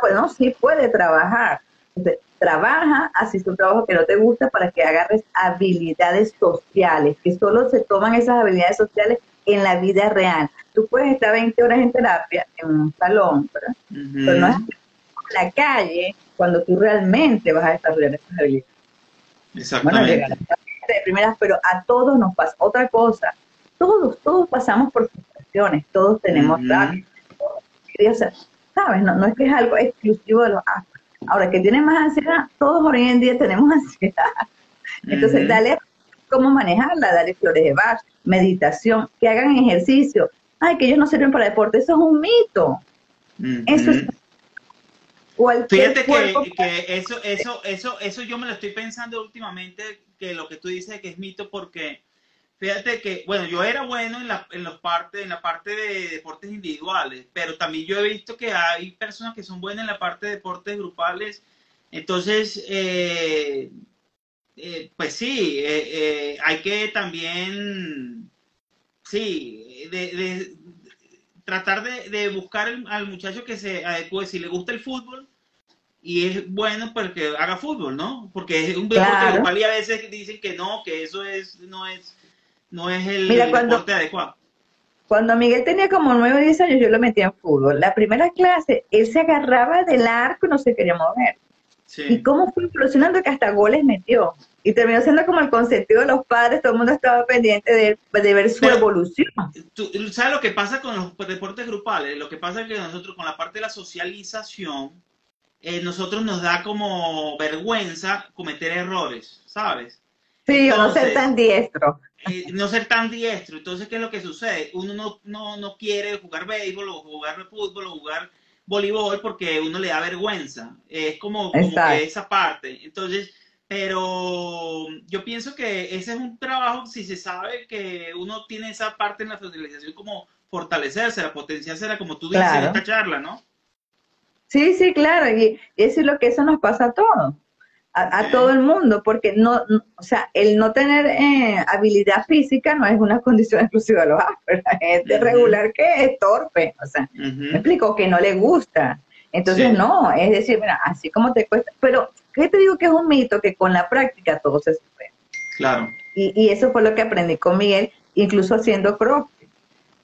bueno, sí puede trabajar. Entonces, trabaja, así es un trabajo que no te gusta para que agarres habilidades sociales, que solo se toman esas habilidades sociales en la vida real. Tú puedes estar 20 horas en terapia en un salón, ¿verdad? Pero no es en la calle cuando tú realmente vas a desarrollar esas habilidades. Exactamente. Bueno, de primeras, pero a todos nos pasa. Otra cosa, todos, todos pasamos por frustraciones, todos tenemos ¿sabes? No, no es que es algo exclusivo de los Ahora, que tienen más ansiedad, todos hoy en día tenemos *laughs* ansiedad. Entonces, dale cómo manejarla, dale flores de Bach, meditación, que hagan ejercicio. Ay, que ellos no sirven para deporte, eso es un mito. Eso es Fíjate que, eso, eso, eso, eso yo me lo estoy pensando últimamente, que lo que tú dices que es mito porque fíjate que, bueno, yo era bueno en la, en los parte, en la parte de deportes individuales, pero también yo he visto que hay personas que son buenas en la parte de deportes grupales. Entonces, eh, eh, pues sí, eh, hay que también, sí, de, tratar de, buscar al muchacho que se adecue, si le gusta el fútbol, y es bueno porque haga fútbol, ¿no? Porque es un deporte grupal y a veces dicen que no, que eso es no es no es el, deporte adecuado. Cuando Miguel tenía como 9 o 10 años, yo lo metía en fútbol. La primera clase, él se agarraba del arco y no se quería mover. Y cómo fue evolucionando que hasta goles metió. Y terminó siendo como el consentido de los padres, todo el mundo estaba pendiente de, de ver su evolución. ¿tú, ¿Sabes lo que pasa con los deportes grupales? Lo que pasa es que nosotros con la parte de la socialización, eh, nosotros nos da como vergüenza cometer errores, ¿sabes? Sí, no ser tan diestro. Eh, no ser tan diestro. Entonces, ¿qué es lo que sucede? Uno no, no, no quiere jugar béisbol o jugar fútbol o jugar voleibol porque uno le da vergüenza. Es como, esa parte. Entonces, pero yo pienso que ese es un trabajo, si se sabe que uno tiene esa parte en la socialización, como fortalecerse, la potenciarse, como tú dices en esta charla, ¿no? Sí, sí, claro, y, es lo que eso nos pasa a todos, a, todo el mundo, porque no, o sea, el no tener eh, habilidad física no es una *laughs* condición exclusiva de los Asperger, la gente regular que es torpe, o sea, me explico, que no le gusta. Entonces, no, es decir, mira, así como te cuesta, pero, ¿qué te digo que es un mito? Que con la práctica todo se supera. Claro. Y, y eso fue lo que aprendí con Miguel, incluso haciendo cross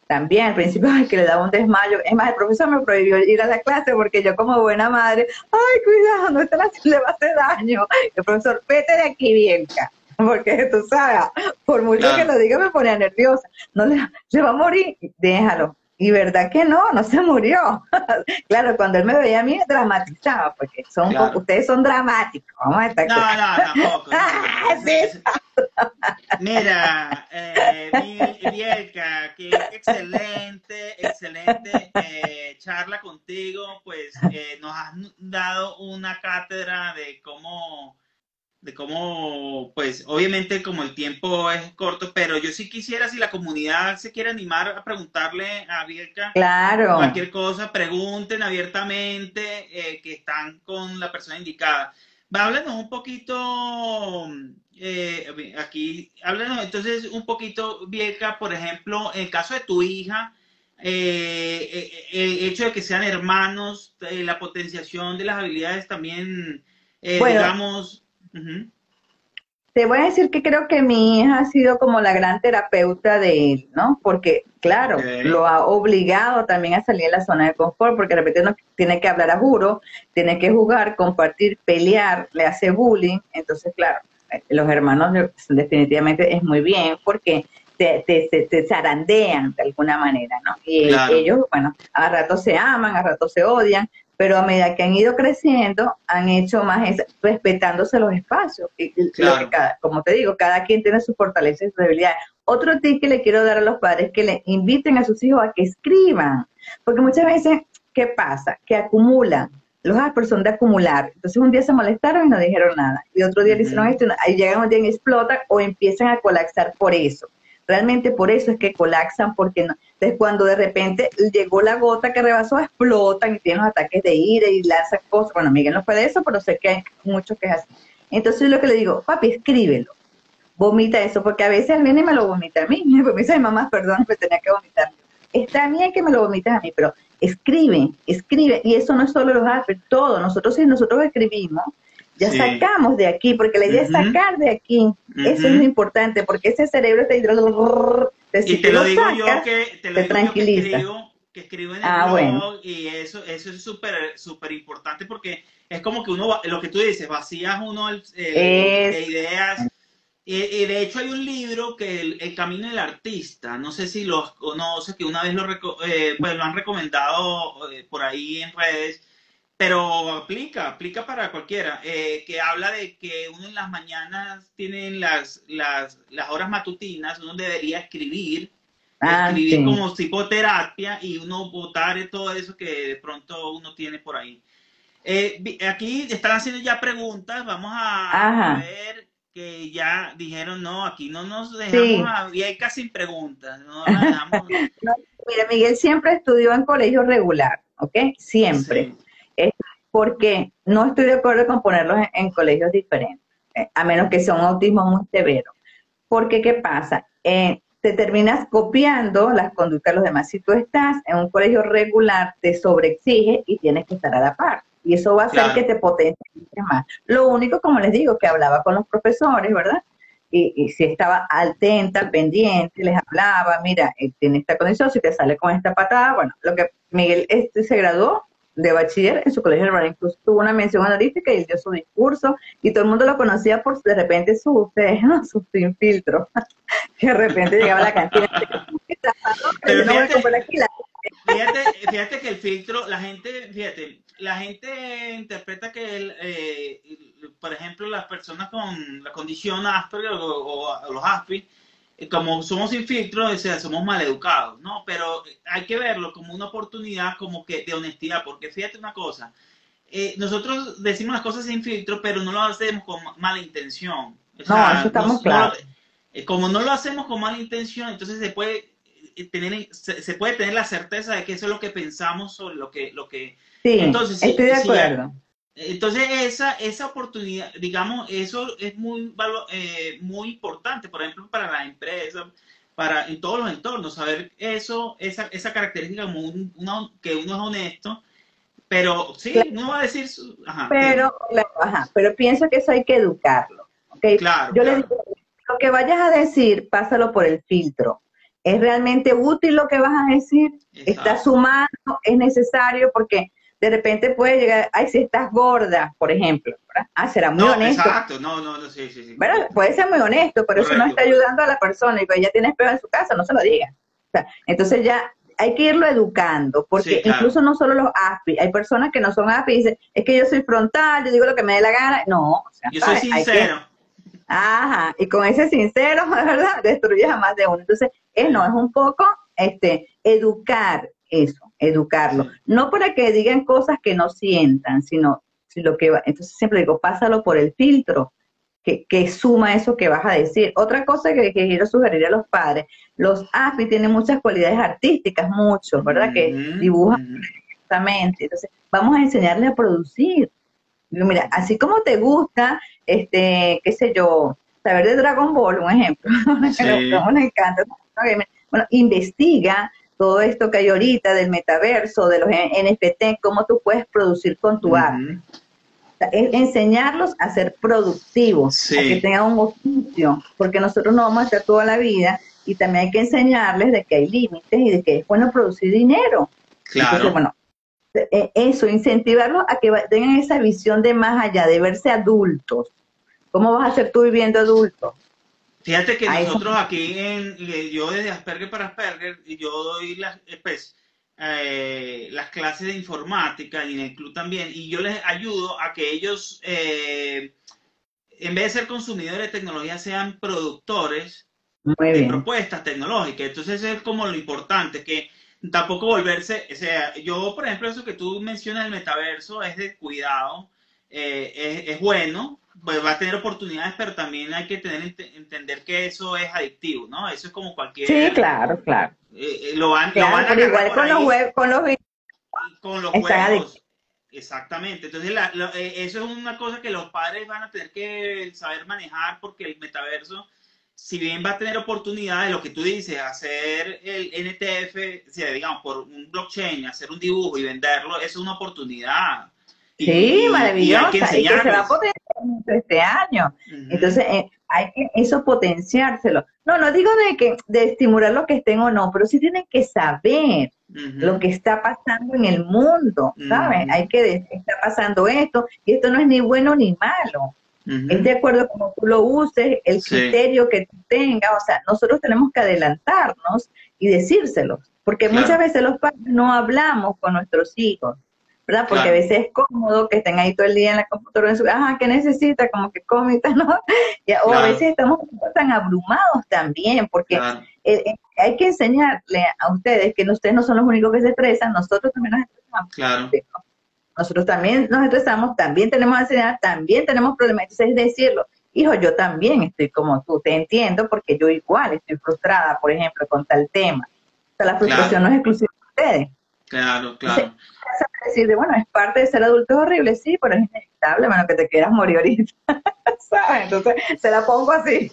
también al principio ay, *laughs* que le daba un desmayo. Es más, el profesor me prohibió ir a la clase porque yo como buena madre, ay, cuidado, no la *laughs* le va a hacer daño. El profesor, vete de aquí, Bielka. Porque tú sabes, por mucho que lo diga me ponía nerviosa. No le, le va a morir, déjalo. Y verdad que no, no se murió. *laughs* claro, cuando él me veía a mí dramatizaba, porque son ustedes son dramáticos. Vamos a estar no, no, tampoco. *laughs* Mira, eh, Bielka, qué excelente, excelente eh, charla contigo. Pues eh, nos has dado una cátedra de cómo de cómo, pues obviamente como el tiempo es corto, pero yo sí quisiera, si la comunidad se quiere animar a preguntarle a Bielka claro. cualquier cosa, pregunten abiertamente eh, que están con la persona indicada. Háblanos un poquito, eh, aquí, háblanos entonces un poquito, Bielka, por ejemplo, en el caso de tu hija, eh, el hecho de que sean hermanos, la potenciación de las habilidades también, digamos te voy a decir que creo que mi hija ha sido como la gran terapeuta de él, ¿no? Porque, claro, lo ha obligado también a salir de la zona de confort, porque de repente no tiene que hablar a juro, tiene que jugar, compartir, pelear, le hace bullying. Entonces, claro, eh, los hermanos definitivamente es muy bien porque te, te, zarandean de alguna manera, ¿no? Y ellos, bueno, a rato se aman, a rato se odian, pero a medida que han ido creciendo, han hecho más respetándose los espacios. Y, como te digo, cada quien tiene su fortaleza y su debilidad. Otro tip que le quiero dar a los padres es que le inviten a sus hijos a que escriban, porque muchas veces, ¿qué pasa? Que acumulan. Los Asper son de acumular. Entonces un día se molestaron y no dijeron nada. Y otro día le hicieron esto, ahí llegan un día y explotan o empiezan a colapsar por eso. Realmente por eso es que colapsan, porque no, entonces cuando de repente llegó la gota que rebasó, explotan y tienen ataques de ira y lanzan cosas. Bueno, Miguel no fue de eso, pero sé que hay muchos que es así. Entonces lo que le digo, papi, escríbelo, vomita eso, porque a veces él viene y me lo vomita a mí. *laughs* Me dice, mamá, perdón, me tenía que vomitar. Está bien que me lo vomites a mí, pero escribe, escribe. Y eso no es solo los haces, todo. Nosotros si nosotros escribimos, ya sacamos de aquí, porque la idea es sacar de aquí. Eso es lo importante, porque ese cerebro te, y te lo digo yo que te lo digo que escribo, que escribo en el ah, blog y eso, eso es súper súper importante porque es como que uno, lo que tú dices, vacías uno el, de ideas. Y, de hecho hay un libro que el, el, Camino del Artista, no sé si lo conoces, que una vez lo, eh, pues lo han recomendado eh, por ahí en redes, pero aplica, aplica para cualquiera, eh, que habla de que uno en las mañanas tiene las, las, las horas matutinas, uno debería escribir, ah, escribir como psicoterapia y uno votar todo eso que de pronto uno tiene por ahí. Eh, aquí están haciendo ya preguntas, vamos a, ver que ya dijeron, no, aquí no nos dejamos, y hay casi preguntas. *laughs* No, mira, Miguel siempre estudió en colegio regular, ¿ok? Siempre. Porque no estoy de acuerdo con ponerlos en, colegios diferentes, eh, a menos que sea un autismo muy severo. Porque, ¿qué pasa? Eh, te terminas copiando las conductas de los demás. Si tú estás en un colegio regular, te sobreexige y tienes que estar a la par. Y eso va a hacer que te potencie más. Lo único, como les digo, que hablaba con los profesores, ¿verdad? Y, si estaba atenta, pendiente, les hablaba, mira, eh, tiene esta condición, si te sale con esta patada, bueno, lo que Miguel este, se graduó de bachiller en su colegio de incluso tuvo una mención honorífica y dio su discurso y todo el mundo lo conocía por de repente su, *laughs* su sin filtro, *laughs* que de repente llegaba la cantina. *laughs* fíjate, fíjate, que el filtro, la gente, fíjate, la gente interpreta que, el, eh, por ejemplo, las personas con la condición Asperger o, los Aspi, eh, como somos sin filtro, o sea, somos maleducados, ¿no? Pero hay que verlo como una oportunidad como que de honestidad, porque fíjate una cosa, eh, nosotros decimos las cosas sin filtro, pero no lo hacemos con mala intención. no, eso estamos claros. como no lo hacemos con mala intención, entonces se puede tener se, puede tener la certeza de que eso es lo que pensamos sobre lo que lo que Sí, entonces, estoy de acuerdo. Entonces, esa, esa oportunidad, digamos, eso es muy, eh, muy importante, por ejemplo, para la empresa, para en todos los entornos, saber eso, esa, esa característica como uno, que uno es honesto, pero sí, no va a decir su, pero, ajá, pero pienso que eso hay que educarlo, ¿okay? Claro, Yo le digo, lo que vayas a decir, pásalo por el filtro. ¿Es realmente útil lo que vas a decir? ¿Está sumando? ¿Es necesario? Porque de repente puede llegar, ay, si estás gorda, por ejemplo, Ah, será muy honesto. Exacto, no, no, no, sí, sí, sí. Puede ser muy honesto, pero eso no está ayudando a la persona y cuando ella tiene espejo en su casa, no se lo diga. entonces ya hay que irlo educando, porque incluso no solo los ASPI, hay personas que no son ASPI y dicen, es que yo soy frontal, yo digo lo que me dé la gana. No, o sea, yo soy sincero. ajá, y con ese sincero, *laughs* ¿verdad? Destruyes a más de uno. Entonces, es, no, es un poco este, educar eso, educarlo. No para que digan cosas que no sientan, sino si lo que va, entonces siempre digo, pásalo por el filtro, que, que, suma eso que vas a decir. Otra cosa que, quiero sugerir a los padres, los AFI tienen muchas cualidades artísticas, muchos, ¿verdad? Que dibujan perfectamente. Entonces, vamos a enseñarles a producir. Mira, así como te gusta, este, qué sé yo, saber de Dragon Ball, un ejemplo, *laughs* sí. nos encanta. Bueno, investiga, todo esto que hay ahorita del metaverso, de los NFT, cómo tú puedes producir con tu arte. enseñarlos a ser productivos, a que tengan un oficio, porque nosotros no vamos a estar toda la vida y también hay que enseñarles de que hay límites y de que es bueno producir dinero. Claro. bueno, e, eso, incentivarlos a que tengan esa visión de más allá, de verse adultos. ¿Cómo vas a ser tú viviendo adulto? Fíjate que nosotros aquí, en, yo desde Asperger para Asperger, yo doy las, pues, eh, las clases de informática y en el club también, y yo les ayudo a que ellos, eh, en vez de ser consumidores de tecnología, sean productores de propuestas tecnológicas. Entonces, eso es como lo importante, que tampoco volverse, o sea, yo, por ejemplo, eso que tú mencionas del metaverso es de cuidado, eh, es, es bueno, pues va a tener oportunidades, pero también hay que tener entender que eso es adictivo, ¿no? Eso es como cualquier... Sí, claro, claro. Eh, eh, lo van, lo van a igual con los, web, con los con los juegos. Exactamente. Entonces, eh, eso es una cosa que los padres van a tener que saber manejar porque el metaverso, si bien va a tener oportunidades, lo que tú dices, hacer el NTF, o sea, digamos, por un blockchain, hacer un dibujo y venderlo, es una oportunidad. Sí, maravillosa. Y, que se va a este año. Entonces, eh, hay que eso potenciárselo. No, no digo de que de estimular lo que estén o no, pero sí tienen que saber lo que está pasando en el mundo, ¿sabes? Hay que está pasando esto y esto no es ni bueno ni malo. Es de acuerdo como tú lo uses, el criterio que tú tengas, o sea, nosotros tenemos que adelantarnos y decírselos, porque muchas veces los padres no hablamos con nuestros hijos ¿verdad? Porque a veces es cómodo que estén ahí todo el día en la computadora, en su, ajá, ¿qué necesita? Como que come *laughs* ¿no? o a veces estamos tan abrumados también, porque eh, eh, hay que enseñarle a ustedes que ustedes no son los únicos que se estresan, nosotros también nos estresamos. Claro. Nosotros también nos estresamos, también tenemos ansiedad, también tenemos problemas, entonces es decirlo, hijo, yo también estoy como tú, te entiendo porque yo igual estoy frustrada, por ejemplo, con tal tema. O sea, la frustración no es exclusiva de ustedes. Claro, claro. decir, de, bueno, es parte de ser adulto, es horrible, sí, pero es inevitable, bueno, que te quieras morir ahorita, *laughs* ¿sabes? Entonces, se la pongo así.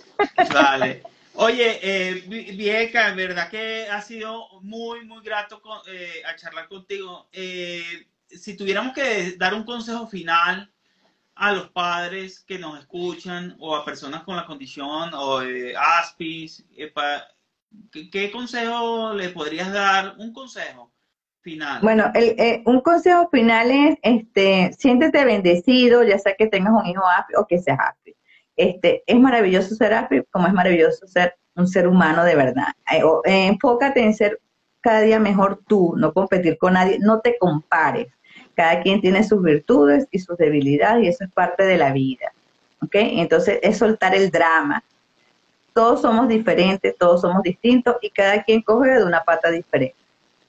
Vale. *laughs* Oye, eh, Vieca, en verdad que ha sido muy, muy grato eh, a charlar contigo. Eh, si tuviéramos que dar un consejo final a los padres que nos escuchan o a personas con la condición o de ASPIS, eh, ¿qué, consejo le podrías dar? Un consejo Bueno, eh, un consejo final es, este, siéntete bendecido, ya sea que tengas un hijo ASPIS o que seas ASPIS. Este, es maravilloso ser ASPIS como es maravilloso ser un ser humano de verdad. Eh, enfócate en ser cada día mejor tú, no competir con nadie, no te compares cada quien tiene sus virtudes y sus debilidades y eso es parte de la vida. ¿Ok? Entonces es soltar el drama. Todos somos diferentes, todos somos distintos y cada quien coge de una pata diferente.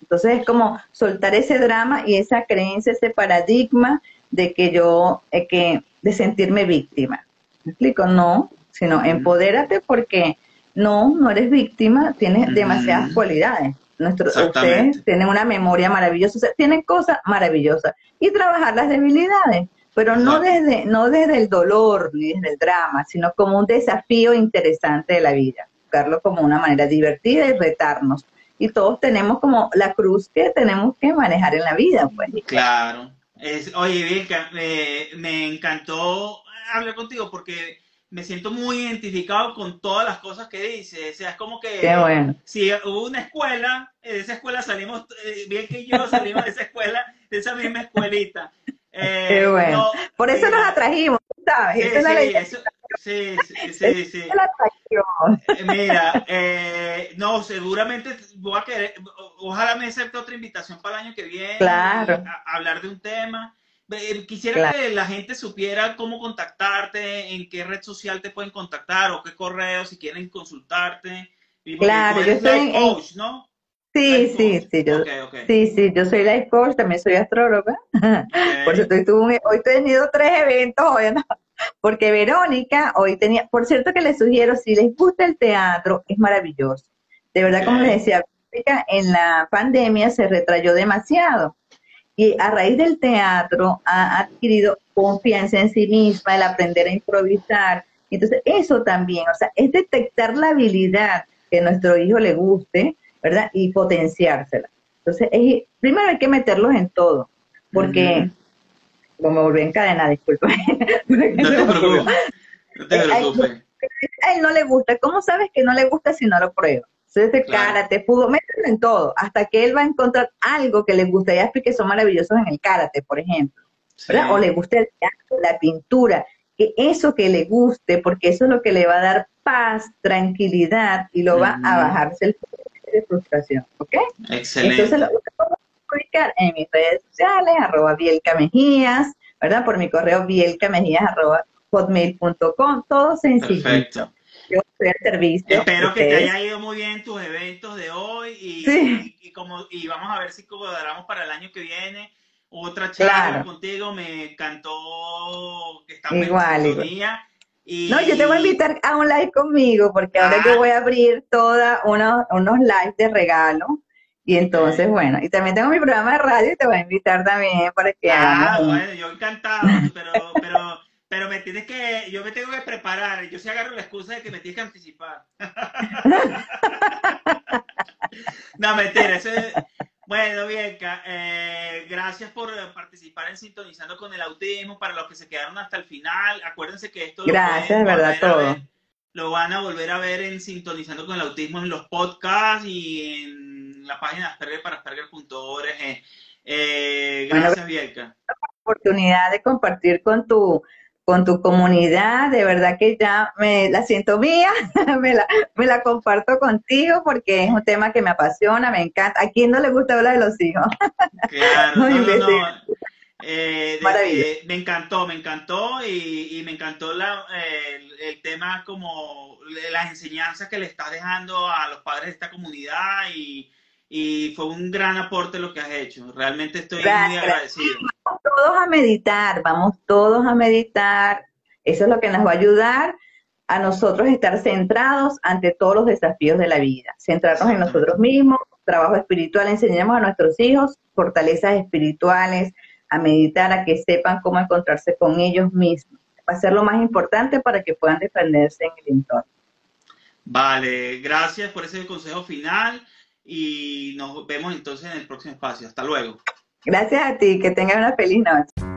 Entonces es como soltar ese drama y esa creencia, ese paradigma de que yo, eh, que, de sentirme víctima. ¿Me explico? No, sino empodérate porque no, no eres víctima, tienes demasiadas cualidades. Nuestros, ustedes tienen una memoria maravillosa, tienen cosas maravillosas. Y trabajar las debilidades, pero no desde, no desde el dolor ni desde el drama, sino como un desafío interesante de la vida. Buscarlo como una manera divertida y retarnos. Y todos tenemos como la cruz que tenemos que manejar en la vida, pues. Claro. Es, oye, Vilka, me encantó hablar contigo porque me siento muy identificado con todas las cosas que dice. O sea, es como que si hubo una escuela, de esa escuela salimos, eh, bien que yo salimos de esa escuela, de esa misma escuelita. Eh, Qué bueno. Por eso nos atrajimos, ¿sabes? Sí, sí, sí, sí, sí, eh, Mira, no, seguramente voy a querer, ojalá me acepte otra invitación para el año que viene. Claro. a hablar de un tema. Quisiera que la gente supiera cómo contactarte, en qué red social te pueden contactar o qué correo si quieren consultarte. claro, yo soy coach, ¿no? Sí, sí, sí, yo, sí, sí, yo soy life coach, también soy astróloga. *laughs* Por cierto, hoy, hoy he tenido tres eventos, hoy, *laughs* porque Verónica hoy tenía, por cierto que les sugiero, si les gusta el teatro, es maravilloso. De verdad, como les decía, en la pandemia se retrayó demasiado y a raíz del teatro ha adquirido confianza en sí misma, el aprender a improvisar. Entonces, eso también, o sea, es detectar la habilidad que a nuestro hijo le guste, ¿verdad? Y potenciársela. Entonces, primero hay que meterlos en todo, porque, como me volví en cadena, disculpa. *laughs* no te preocupes. No te preocupes. A él no le gusta. ¿Cómo sabes que no le gusta si no lo prueba? Entonces, claro. karate, fútbol, mételo en todo, hasta que él va a encontrar algo que le gustaría, que son maravillosos en el karate, por ejemplo. O le guste el teatro, la pintura, que eso que le guste, porque eso es lo que le va a dar paz, tranquilidad y lo va a bajarse el de frustración, ¿ok? Excelente. Entonces lo puedo publicar en mis redes sociales, arroba Bielca Mejías, ¿verdad? Por mi correo bielcamejías arroba hotmail.com, todo sencillo. Perfecto yo estoy al servicio. Espero que te haya ido muy bien tus eventos de hoy y, y, como, y vamos a ver si cuadramos para el año que viene otra charla contigo. Me encantó que estamos igual, en igual. Y... No, yo te voy a invitar a un live conmigo porque ahora yo ah. voy a abrir toda unos, unos lives de regalo. Y entonces, bueno, y también tengo mi programa de radio y te voy a invitar también para que Ah, bueno, yo encantado, pero, pero pero me tienes que, yo me tengo que preparar. Yo sí agarro la excusa de que me tienes que anticipar. *laughs* no, mentira. Eso Bueno, Bianca, eh, gracias por participar en Sintonizando con el Autismo. Para los que se quedaron hasta el final, acuérdense que esto gracias, verdad, todo. lo van a volver a ver en Sintonizando con el Autismo en los podcasts y en la página de Asperger para Asperger.org. Eh, gracias, Bianca. oportunidad de compartir con tu con tu comunidad, de verdad que ya me la siento mía, *laughs* me, la, me la comparto contigo porque es un tema que me apasiona, me encanta. ¿A quién no le gusta hablar de los hijos? *laughs* Claro, no, no, eh, me encantó, me encantó y, me encantó la, el, tema como las enseñanzas que le estás dejando a los padres de esta comunidad y, y fue un gran aporte lo que has hecho. Realmente estoy muy agradecido todos a meditar, vamos todos a meditar. Eso es lo que nos va a ayudar a nosotros estar centrados ante todos los desafíos de la vida, centrarnos en nosotros mismos, trabajo espiritual, enseñamos a nuestros hijos fortalezas espirituales, a meditar, a que sepan cómo encontrarse con ellos mismos. Va a ser lo más importante para que puedan defenderse en el entorno. Vale, gracias por ese consejo final y nos vemos entonces en el próximo espacio. Hasta luego. Gracias a ti, que tengan una feliz noche.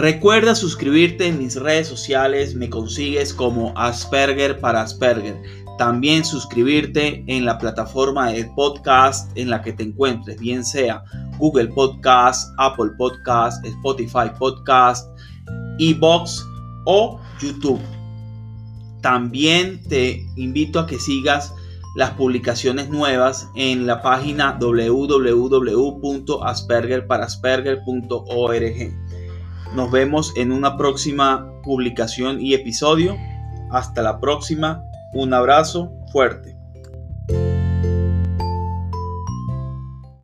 Recuerda suscribirte en mis redes sociales, me consigues como Asperger para Asperger. También suscribirte en la plataforma de podcast en la que te encuentres, bien sea Google Podcast, Apple Podcast, Spotify Podcast, Ebox o YouTube. También te invito a que sigas las publicaciones nuevas en la página www.aspergerparasperger.org. Nos vemos en una próxima publicación y episodio. Hasta la próxima. Un abrazo fuerte.